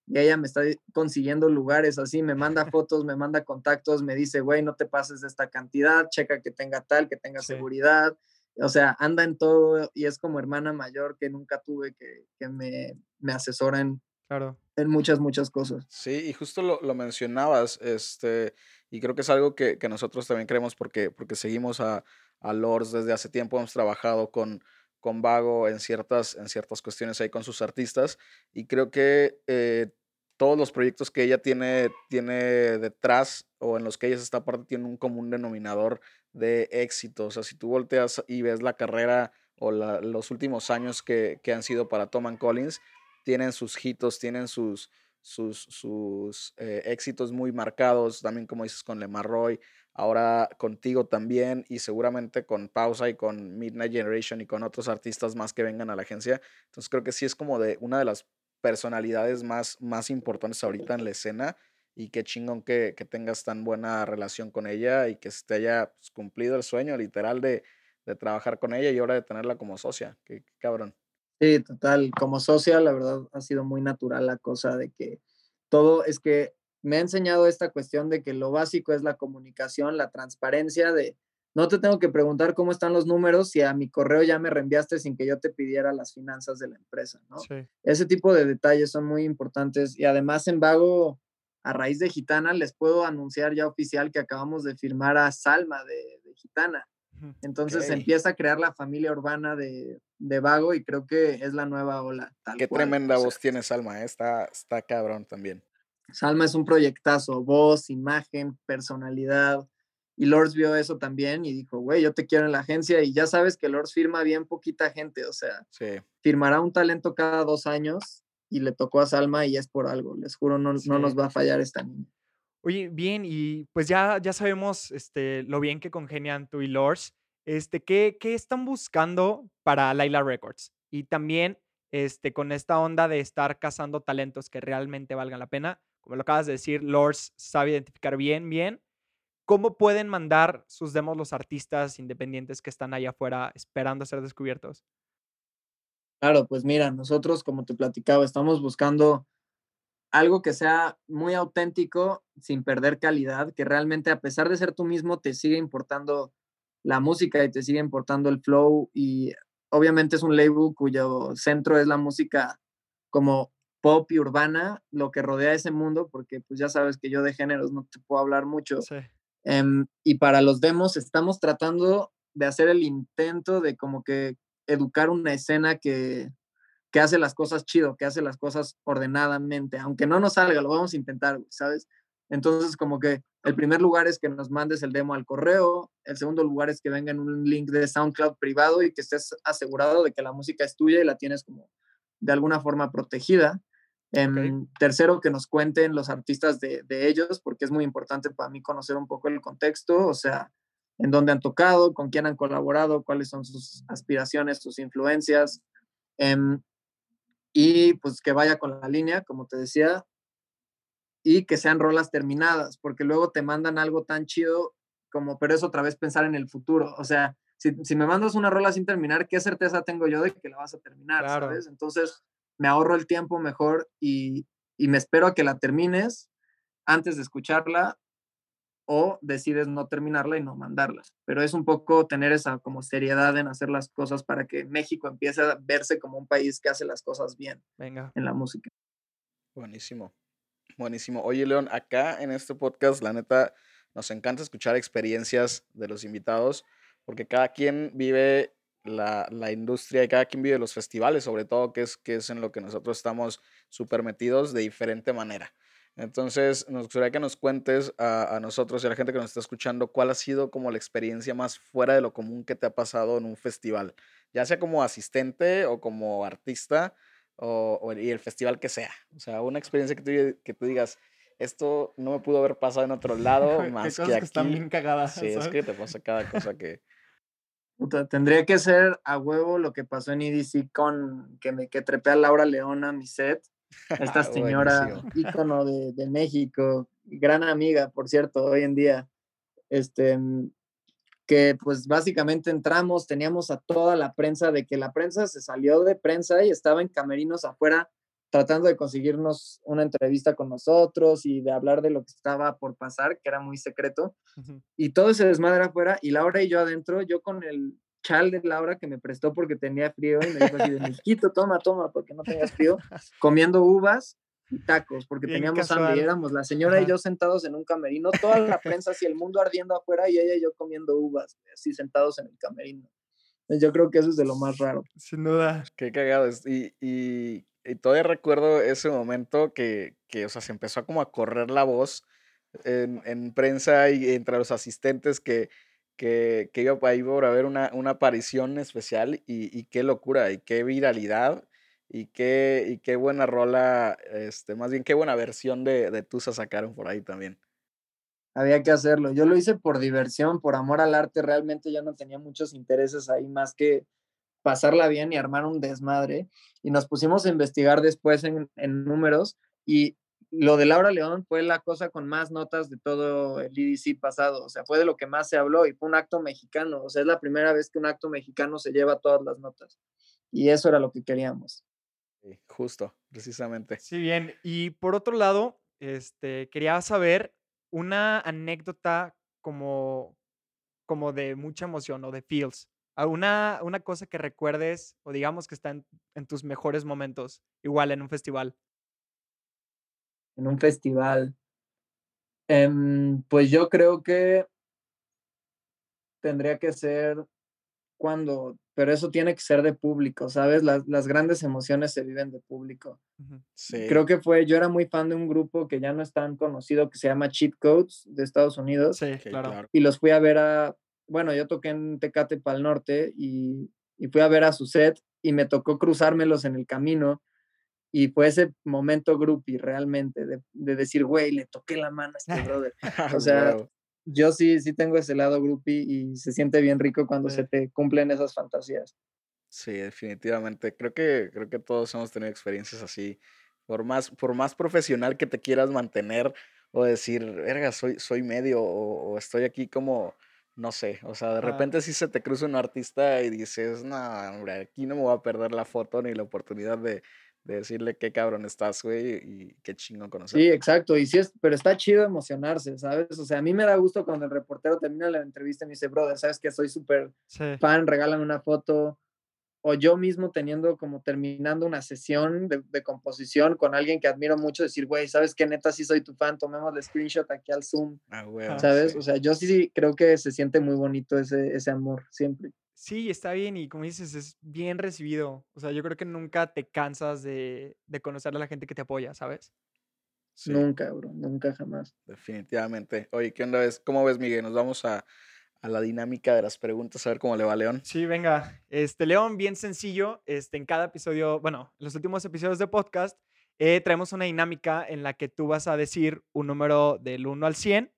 y ella me está consiguiendo lugares así, me manda fotos, me manda contactos, me dice, güey, no te pases de esta cantidad, checa que tenga tal, que tenga seguridad. O sea, anda en todo y es como hermana mayor que nunca tuve que, que me, me asesoren claro. en muchas, muchas cosas. Sí, y justo lo, lo mencionabas, este, y creo que es algo que, que nosotros también creemos porque, porque seguimos a, a Lords desde hace tiempo, hemos trabajado con, con Vago en ciertas, en ciertas cuestiones ahí con sus artistas y creo que eh, todos los proyectos que ella tiene, tiene detrás o en los que ella está parte tienen un común denominador de éxito. O sea, si tú volteas y ves la carrera o los últimos años que, que, han sido para Tom Collins, tienen sus hitos, tienen sus, sus, sus eh, éxitos muy marcados, también como dices con Lemar Roy, ahora contigo también y seguramente con Pausa y con Midnight Generation y con otros artistas más que vengan a la agencia. Entonces creo que sí es como de una de las personalidades más, más importantes ahorita en la escena y qué chingón que, que tengas tan buena relación con ella y que se te haya pues, cumplido el sueño literal de, de, trabajar con ella y ahora de tenerla como socia. Qué, qué cabrón. Sí, total. Como socia, la verdad ha sido muy natural la cosa de que todo es que me ha enseñado esta cuestión de que lo básico es la comunicación, la transparencia de no te tengo que preguntar cómo están los números si a mi correo ya me reenviaste sin que yo te pidiera las finanzas de la empresa, ¿no? Ese tipo de detalles son muy importantes y además en Vago, a raíz de Gitana, les puedo anunciar ya oficial que acabamos de firmar a Salma de, Gitana. Entonces empieza a crear la familia urbana de, de, Vago y creo que es la nueva ola. Qué tremenda voz tiene Salma, ¿eh? está, está cabrón también. Salma es un proyectazo, voz, imagen, personalidad. Y Lords vio eso también y dijo, güey, yo te quiero en la agencia y ya sabes que Lords firma bien poquita gente, o sea, firmará un talento cada dos años y le tocó a Salma y es por algo, les juro, no, no nos va a fallar esta niña. Oye, bien, y pues ya, ya sabemos este, lo bien que congenian tú y Lords. Este, ¿qué, ¿Qué están buscando para Laila Records? Y también este, con esta onda de estar cazando talentos que realmente valgan la pena como lo acabas de decir, Lords sabe identificar bien, bien. ¿Cómo pueden mandar sus demos los artistas independientes que están allá afuera esperando ser descubiertos? Claro, pues mira, nosotros, como te platicaba, estamos buscando algo que sea muy auténtico, sin perder calidad, que realmente a pesar de ser tú mismo, te sigue importando la música y te sigue importando el flow y obviamente es un label cuyo centro es la música como pop y urbana, lo que rodea ese mundo, porque pues ya sabes que yo de géneros no te puedo hablar mucho. Em, y para los demos estamos tratando de hacer el intento de como que educar una escena que, que hace las cosas chido, que hace las cosas ordenadamente, aunque no nos salga, lo vamos a intentar, ¿sabes? Entonces, como que el primer lugar es que nos mandes el demo al correo, el segundo lugar es que venga en un link de SoundCloud privado y que estés asegurado de que la música es tuya y la tienes como de alguna forma protegida. En Tercero, que nos cuenten los artistas de, de, ellos, porque es muy importante para mí conocer un poco el contexto, o sea, en dónde han tocado, con quién han colaborado, cuáles son sus aspiraciones, sus influencias. Em, y pues que vaya con la línea, como te decía, y que sean rolas terminadas, porque luego te mandan algo tan chido como, pero es otra vez pensar en el futuro. O sea, si, si me mandas una rola sin terminar, ¿qué certeza tengo yo de que la vas a terminar? ¿sabes? Entonces, me ahorro el tiempo mejor y, y me espero a que la termines antes de escucharla o decides no terminarla y no mandarla. Pero es un poco tener esa como seriedad en hacer las cosas para que México empiece a verse como un país que hace las cosas bien Venga. en la música. Buenísimo, buenísimo. Oye, León, acá en este podcast, la neta, nos encanta escuchar experiencias de los invitados, porque cada quien vive la, la, industria y cada quien vive los festivales, sobre todo, que es, que es en lo que nosotros estamos súper metidos de diferente manera. Entonces, nos gustaría que nos cuentes a, a, nosotros y a la gente que nos está escuchando cuál ha sido como la experiencia más fuera de lo común que te ha pasado en un festival, ya sea como asistente o como artista o, o y el festival que sea. O sea, una experiencia que tú, que tú digas, esto no me pudo haber pasado en otro lado más que aquí. que están bien cagadas. Sí, ¿sabes? es que te pasa cada cosa que... Puta, tendría que ser a huevo lo que pasó en EDC con que me que trepé a Laura Leona mi set. Esta señora ícono de, de, México, gran amiga, por cierto, hoy en día, este, que pues básicamente entramos, teníamos a toda la prensa, de que la prensa se salió de prensa y estaba en camerinos afuera tratando de conseguirnos una entrevista con nosotros y de hablar de lo que estaba por pasar, que era muy secreto. Uh -huh. Y todo se desmadra afuera y Laura y yo adentro, yo con el chal de Laura que me prestó porque tenía frío y me dijo así de Mijito, toma, toma, porque no tengas frío, comiendo uvas y tacos, porque Bien teníamos casual. hambre y éramos la señora Ajá. y yo sentados en un camerino, toda la prensa así, el mundo ardiendo afuera y ella y yo comiendo uvas, así sentados en el camerino. Yo creo que eso es de lo más raro. Sin duda. Qué cagado. Y, y, y todavía recuerdo ese momento que, que, o sea, se empezó como a correr la voz en, en prensa y entre los asistentes que que, que iba ahí por haber una, una aparición especial y, y, qué locura y qué viralidad y qué, y qué buena rola, este, más bien qué buena versión de, de Tusa sacaron por ahí también. Había que hacerlo. Yo lo hice por diversión, por amor al arte. Realmente ya no tenía muchos intereses ahí más que pasarla bien y armar un desmadre. Y nos pusimos a investigar después en, en números y lo de Laura León fue la cosa con más notas de todo el EDC pasado, o sea, fue de lo que más se habló y fue un acto mexicano, o sea, es la primera vez que un acto mexicano se lleva todas las notas y eso era lo que queríamos. Sí, justo, precisamente. Sí, bien, y por otro lado, este, quería saber una anécdota como, como de mucha emoción o de feels, una, una cosa que recuerdes o digamos que está en, en tus mejores momentos, igual en un festival en un festival? Eh, pues yo creo que tendría que ser cuando, pero eso tiene que ser de público, ¿sabes? Las, las grandes emociones se viven de público. Sí. Creo que fue, yo era muy fan de un grupo que ya no es tan conocido, que se llama Cheat Codes de Estados Unidos. Sí, okay, claro. Y los fui a ver a, bueno, yo toqué en Tecate Pal Norte y, y fui a ver a su set y me tocó cruzármelos en el camino y fue ese momento groupie realmente, de, de decir, güey, le toqué la mano a este brother. O sea, wow. yo sí, sí tengo ese lado groupie y se siente bien rico cuando sí. se te cumplen esas fantasías. Sí, definitivamente. Creo que, creo que todos hemos tenido experiencias así. Por más, por más profesional que te quieras mantener o decir, verga, soy, soy medio o, o estoy aquí como no sé, o sea, de Ah. repente sí se te cruza un artista y dices, no, hombre, aquí no me voy a perder la foto ni la oportunidad de, de decirle qué cabrón estás, güey, y qué chingón Sí, conocerte. exacto. Y sí es, pero está chido emocionarse, ¿sabes? O sea, a mí me da gusto cuando el reportero termina la entrevista y me dice, brother, sabes que soy súper Sí. fan, regálame una foto. O yo mismo teniendo como terminando una sesión de, de composición con alguien que admiro mucho, decir, güey, ¿sabes qué? Neta, sí soy tu fan, tomemos el screenshot aquí al Zoom, Ah, güey, Ah. ¿sabes? sí. O sea, yo sí creo que se siente muy bonito ese, ese amor, siempre. Sí, está bien y como dices, es bien recibido. O sea, yo creo que nunca te cansas de, de conocer a la gente que te apoya, ¿sabes? Sí, Nunca, bro, nunca jamás. definitivamente. Oye, ¿qué onda ves? ¿Cómo ves, Miguel? Nos vamos a, a la dinámica de las preguntas, a ver cómo le va a León. Sí, venga. Este, León, bien sencillo. Este, en cada episodio, bueno, en los últimos episodios de podcast, eh, traemos una dinámica en la que tú vas a decir un número del 1 al 100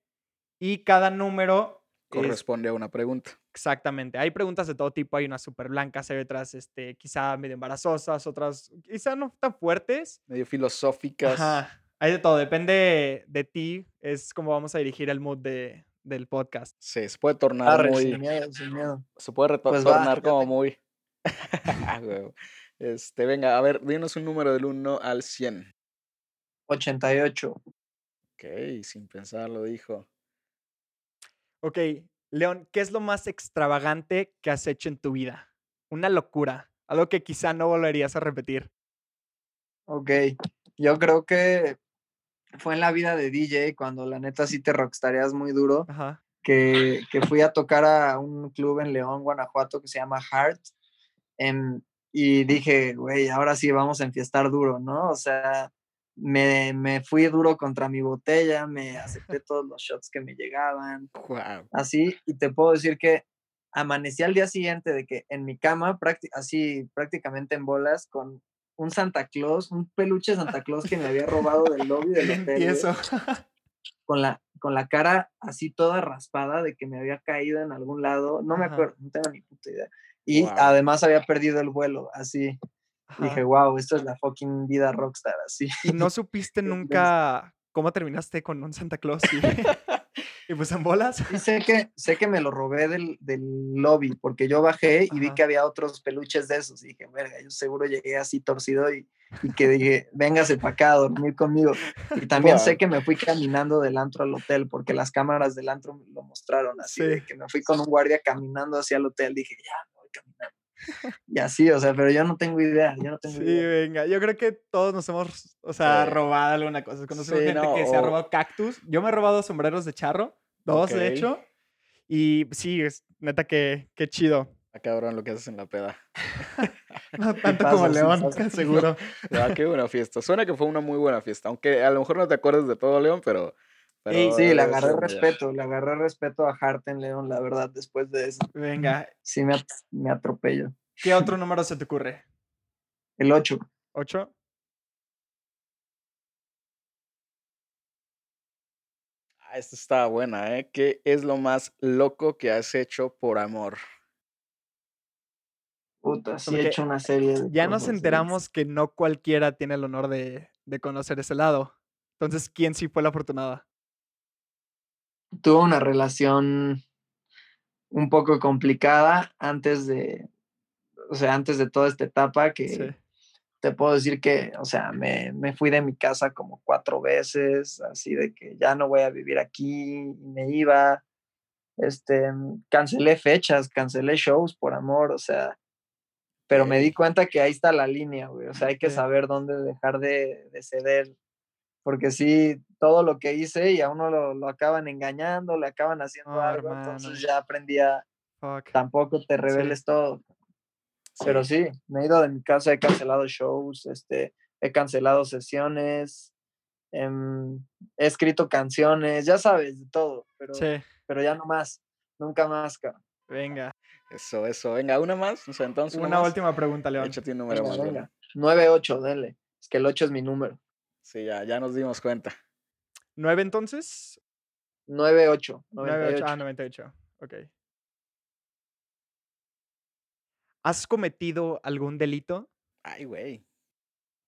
y cada número es Corresponde a una pregunta. exactamente. Hay preguntas de todo tipo, hay unas súper blancas, hay otras este, quizá medio embarazosas, otras quizá no tan fuertes. Medio filosóficas. Ajá. Hay de todo, depende de ti, es como vamos a dirigir el mood de, del podcast. Sí, se puede tornar Arre, muy. sin miedo, sin miedo. Se puede Pues tornar como muy. Este, venga, a ver, dinos un número del 1 al 100. 88. Ok, sin pensar lo dijo. Ok, León, ¿qué es lo más extravagante que has hecho en tu vida? Una locura, algo que quizá no volverías a repetir. Ok, yo creo que fue en la vida de DJ cuando la neta sí te rockstareas muy duro, Ajá. que, que fui a tocar a un club en León, Guanajuato, que se llama Heart, em, y dije, güey, ahora sí vamos a enfiestar duro, ¿no? O sea, me, me fui duro contra mi botella, me acepté todos los shots que me llegaban, Wow. así, y te puedo decir que amanecí al día siguiente de que en mi cama, así prácticamente en bolas, con un Santa Claus, un peluche Santa Claus que me había robado del lobby del hotel, güey, Empiezo. con la, con la cara así toda raspada de que me había caído en algún lado, no me acuerdo, no tengo ni puta idea. Y además había perdido el vuelo, así. Dije, wow, esto es la fucking vida rockstar, así. ¿Y no supiste nunca cómo terminaste con un Santa Claus? Y, y pues en bolas. Y sé que, sé que me lo robé del, del lobby, porque yo bajé y vi que había otros peluches de esos. Y dije, verga, yo seguro llegué así torcido y, y que dije, véngase para acá a dormir conmigo. Y también sé que me fui caminando del antro al hotel, porque las cámaras del antro me lo mostraron así, de que me fui con un guardia caminando hacia el hotel. Dije, ya. Y así, o sea, pero yo no tengo idea, yo no tengo Sí, idea. venga. Yo creo que todos nos hemos, o sea, Sí. robado alguna cosa. Conocemos Sí, gente no, que se ha o- robado cactus. Yo me he robado sombreros de charro, dos Ok. de hecho. Y sí, es neta que, qué chido. Ah, cabrón, lo que haces en la peda. No tanto pasa, como León, pasa. te seguro. Ah, qué buena fiesta. Suena que fue una muy buena fiesta. Aunque a lo mejor no te acuerdes de todo, León, pero. Pero Sí, le agarré respeto, le agarré respeto a Hart en León, la verdad, después de eso. Venga, Sí, me, me atropello. ¿qué otro número se te ocurre? El 8. ¿Ocho? Ah, esta está buena, ¿eh? ¿Qué es lo más loco que has hecho por amor? Puta, sí Porque he hecho una serie de Ya nos enteramos que no cualquiera tiene el honor de, de conocer ese lado. Entonces, ¿quién sí fue la afortunada? Tuve una relación un poco complicada antes de, o sea, antes de toda esta etapa que Sí. te puedo decir que, o sea, me, me fui de mi casa como cuatro veces, así de que ya no voy a vivir aquí, me iba, este, cancelé fechas, cancelé shows por amor, o sea, pero me di cuenta que ahí está la línea, güey, o sea, hay que Sí. saber dónde dejar de, de ceder, porque sí, todo lo que hice y a uno lo, lo acaban engañando, le acaban haciendo Oh, algo, hermano. entonces ya aprendí a, Fuck. tampoco te reveles todo. Pero sí, me he ido de mi casa, he cancelado shows, este, he cancelado sesiones, em, he escrito canciones, ya sabes, de todo, pero, Sí, pero ya no más, nunca más, cabrón. venga. Eso, eso. Venga, una más. Nos aventamos una, Una más. última pregunta, León. Échate un número Venga, más. venga. bueno. 9-8, dele. Es que el 8 es mi número. Sí, ya, ya nos dimos cuenta. ¿Nueve entonces? 9-8. Nueve, ocho. 98. Ah, 98. Ok. ¿Has cometido algún delito? Ay, güey.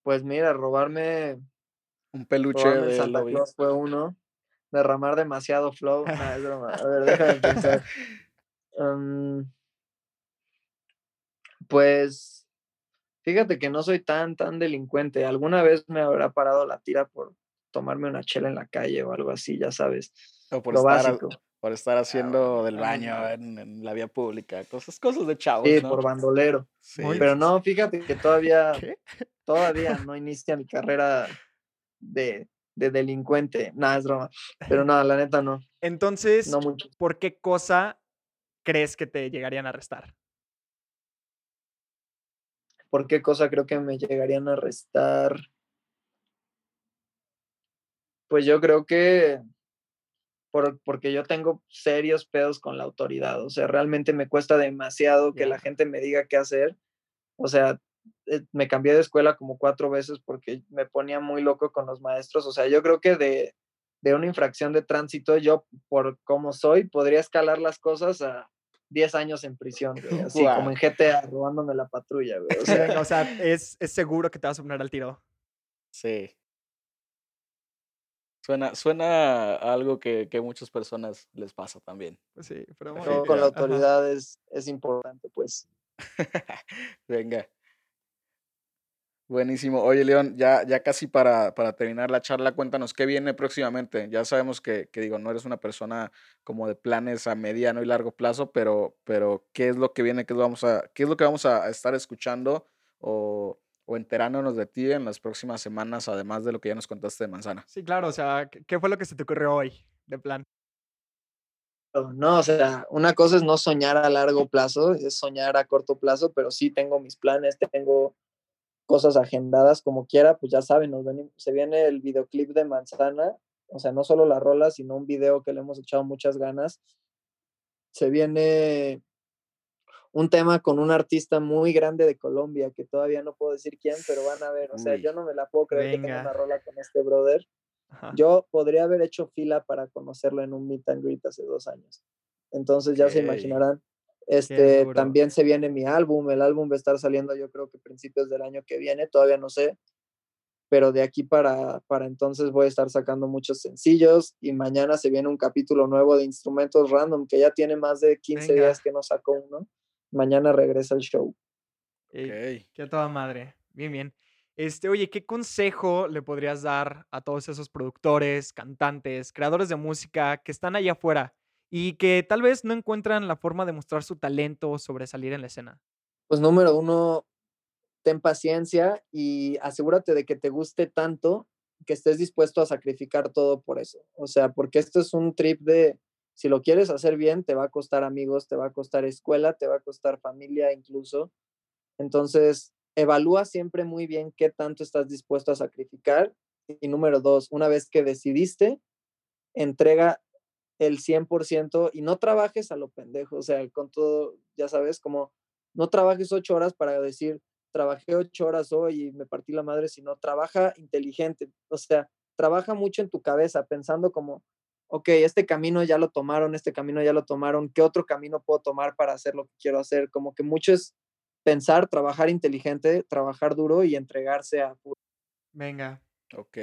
Pues mira, robarme, Un peluche robarme de Santa. Claus fue uno. derramar demasiado flow. Nah, es broma. A ver, déjame pensar. Mm, pues fíjate que no soy tan, tan delincuente. Alguna vez me habrá parado la tira por tomarme una chela en la calle o algo así, ya sabes. O por Lo estar, básico. por estar haciendo del ah, baño en, en la vía pública. Cosas, cosas de chavos, Sí, ¿no? por bandolero. Sí. Pero no, fíjate que todavía, ¿Qué? todavía no inicia mi carrera de, de delincuente. Nada, es broma. Pero no, la neta no. Entonces, No mucho. ¿por qué cosa crees que te llegarían a arrestar? ¿Por qué cosa creo que me llegarían a arrestar? Pues yo creo que por, porque yo tengo serios pedos con la autoridad. O sea, realmente me cuesta demasiado que la gente me diga qué hacer. O sea, eh, me cambié de escuela como cuatro veces porque me ponía muy loco con los maestros. O sea, yo creo que de, de una infracción de tránsito, yo por como soy, podría escalar las cosas a 10 años en prisión, güey, así como en GTA, robándome la patrulla, güey. O sea, o sea, es, es seguro que te vas a poner al tiro. Sí. Suena, suena a algo que, que a muchas personas les pasa también. Pues Sí, pero bien. con la autoridad es, es importante, pues. Venga. Buenísimo. Oye, León, ya, ya casi para, para terminar la charla, cuéntanos qué viene próximamente. Ya sabemos que, que, digo, no eres una persona como de planes a mediano y largo plazo, pero, pero ¿qué es lo que viene? ¿Qué es, lo vamos a, qué es lo que vamos a estar escuchando o, o enterándonos de ti en las próximas semanas, además de lo que ya nos contaste de Manzana? Sí, claro, o sea, ¿qué qué fue lo que se te ocurrió hoy de plan? No, o sea, una cosa es no soñar a largo plazo, es soñar a corto plazo, pero sí tengo mis planes, tengo cosas agendadas como quiera, pues ya saben, nos se viene el videoclip de Manzana, o sea, no solo la rola, sino un video que le hemos echado muchas ganas. Se viene un tema con un artista muy grande de Colombia, que todavía no puedo decir quién, pero van a ver, o sea, Uy. yo no me la puedo creer que tenga Venga. una rola con este brother. Ajá. Yo podría haber hecho fila para conocerlo en un meet and greet hace dos años. Entonces ya se imaginarán. Este, también se viene mi álbum. El álbum va a estar saliendo yo creo que principios del año que viene, todavía no sé. Pero de aquí para, para entonces voy a estar sacando muchos sencillos y mañana se viene un capítulo nuevo de instrumentos random que ya tiene más de 15 Venga. días que no sacó uno. Mañana regresa el show. Ey, Ok. qué a toda madre. Bien, bien. Este, oye, ¿qué consejo le podrías dar a todos esos productores, cantantes, creadores de música que están allá afuera y que tal vez no encuentran la forma de mostrar su talento o sobresalir en la escena? Pues número uno, ten paciencia y asegúrate de que te guste tanto que estés dispuesto a sacrificar todo por eso. O sea, porque esto es un trip de, si lo quieres hacer bien, te va a costar amigos, te va a costar escuela, te va a costar familia incluso. Entonces, evalúa siempre muy bien qué tanto estás dispuesto a sacrificar. Y número dos, una vez que decidiste, entrega el 100% y no trabajes a lo pendejo. O sea, con todo, ya sabes, como no trabajes ocho horas para decir, trabajé ocho horas hoy y me partí la madre, sino trabaja inteligente. O sea, trabaja mucho en tu cabeza pensando como, ok, este camino ya lo tomaron, este camino ya lo tomaron, ¿qué otro camino puedo tomar para hacer lo que quiero hacer? Como que mucho es pensar, trabajar inteligente, trabajar duro y entregarse a... Venga. Ok.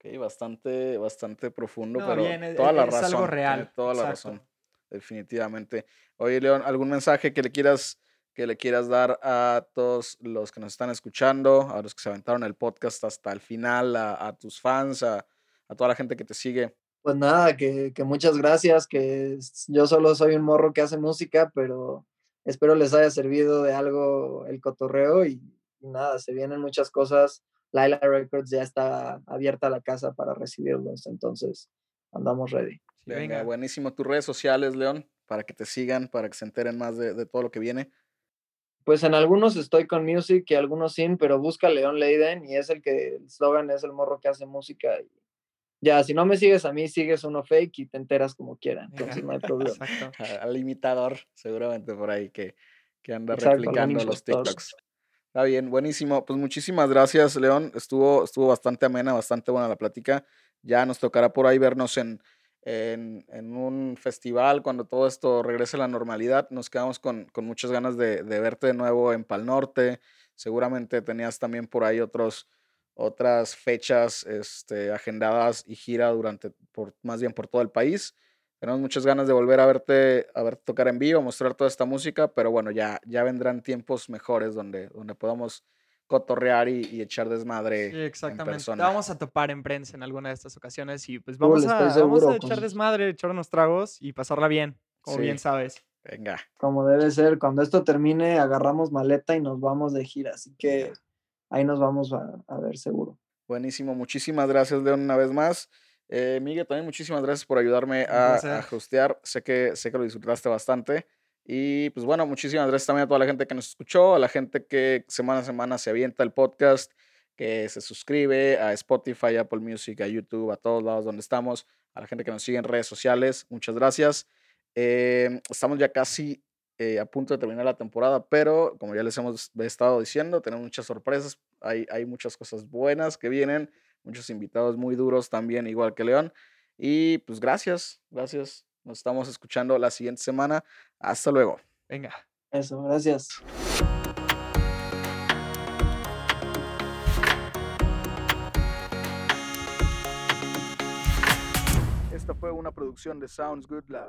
Ok, bastante, bastante profundo, No, pero bien, e- toda e- la es algo razón. real, Toda la exacto. razón. Definitivamente. Oye, León, ¿algún mensaje que le quieras, que le quieras dar a todos los que nos están escuchando, a los que se aventaron el podcast hasta el final, a, a tus fans, a, a toda la gente que te sigue? Pues nada, que, que muchas gracias, que yo solo soy un morro que hace música, pero espero les haya servido de algo el cotorreo y, y nada, se vienen muchas cosas. Laila Records ya está abierta la casa para recibirlos, entonces andamos ready. Venga, venga. buenísimo. Tus redes sociales, León, para que te sigan, para que se enteren más de, de todo lo que viene. Pues en algunos estoy con music y algunos sin, pero busca León Leiden y es el que el slogan es el morro que hace música. Y ya, si no me sigues a mí, sigues uno fake y te enteras como quiera, entonces no hay problema. Exacto. Al imitador, seguramente por ahí, que, que anda Exacto, replicando los. TikToks. Está bien, buenísimo. Pues muchísimas gracias, León. Estuvo, estuvo bastante amena, bastante buena la plática. Ya nos tocará por ahí vernos en, en, en un festival cuando todo esto regrese a la normalidad. Nos quedamos con, con muchas ganas de, de verte de nuevo en Pal Norte. Seguramente tenías también por ahí otros, otras fechas este, agendadas y gira durante, por, más bien por todo el país. Tenemos muchas ganas de volver a verte, a verte tocar en vivo, mostrar toda esta música, pero bueno, ya, ya vendrán tiempos mejores donde, donde podamos cotorrear y, echar desmadre. Sí, exactamente. Te vamos a topar en prensa en alguna de estas ocasiones y pues vamos, a, vamos a, echar desmadre, echar unos tragos y pasarla bien, como bien sabes. Venga. Como debe ser, cuando esto termine, agarramos maleta y nos vamos de gira, así que ahí nos vamos a, ver seguro. Buenísimo, muchísimas gracias, León, una vez más. Eh, Miguel, también muchísimas gracias por ayudarme a, a hostear. Sé que, sé que lo disfrutaste bastante. Y pues bueno, muchísimas gracias también a toda la gente que nos escuchó, a la gente que semana a semana se avienta el podcast, que se suscribe a Spotify, Apple Music, a YouTube, a todos lados donde estamos, a la gente que nos sigue en redes sociales. Muchas gracias. Em, estamos ya casi eh, a punto de terminar la temporada, pero como ya les hemos estado diciendo, tenemos muchas sorpresas, hay, hay muchas cosas buenas que vienen, muchos invitados muy duros también, igual que León. Y pues gracias, gracias. Nos estamos escuchando la siguiente semana. Hasta luego. Venga. Eso, gracias. Esta fue una producción de Sounds Good Lab.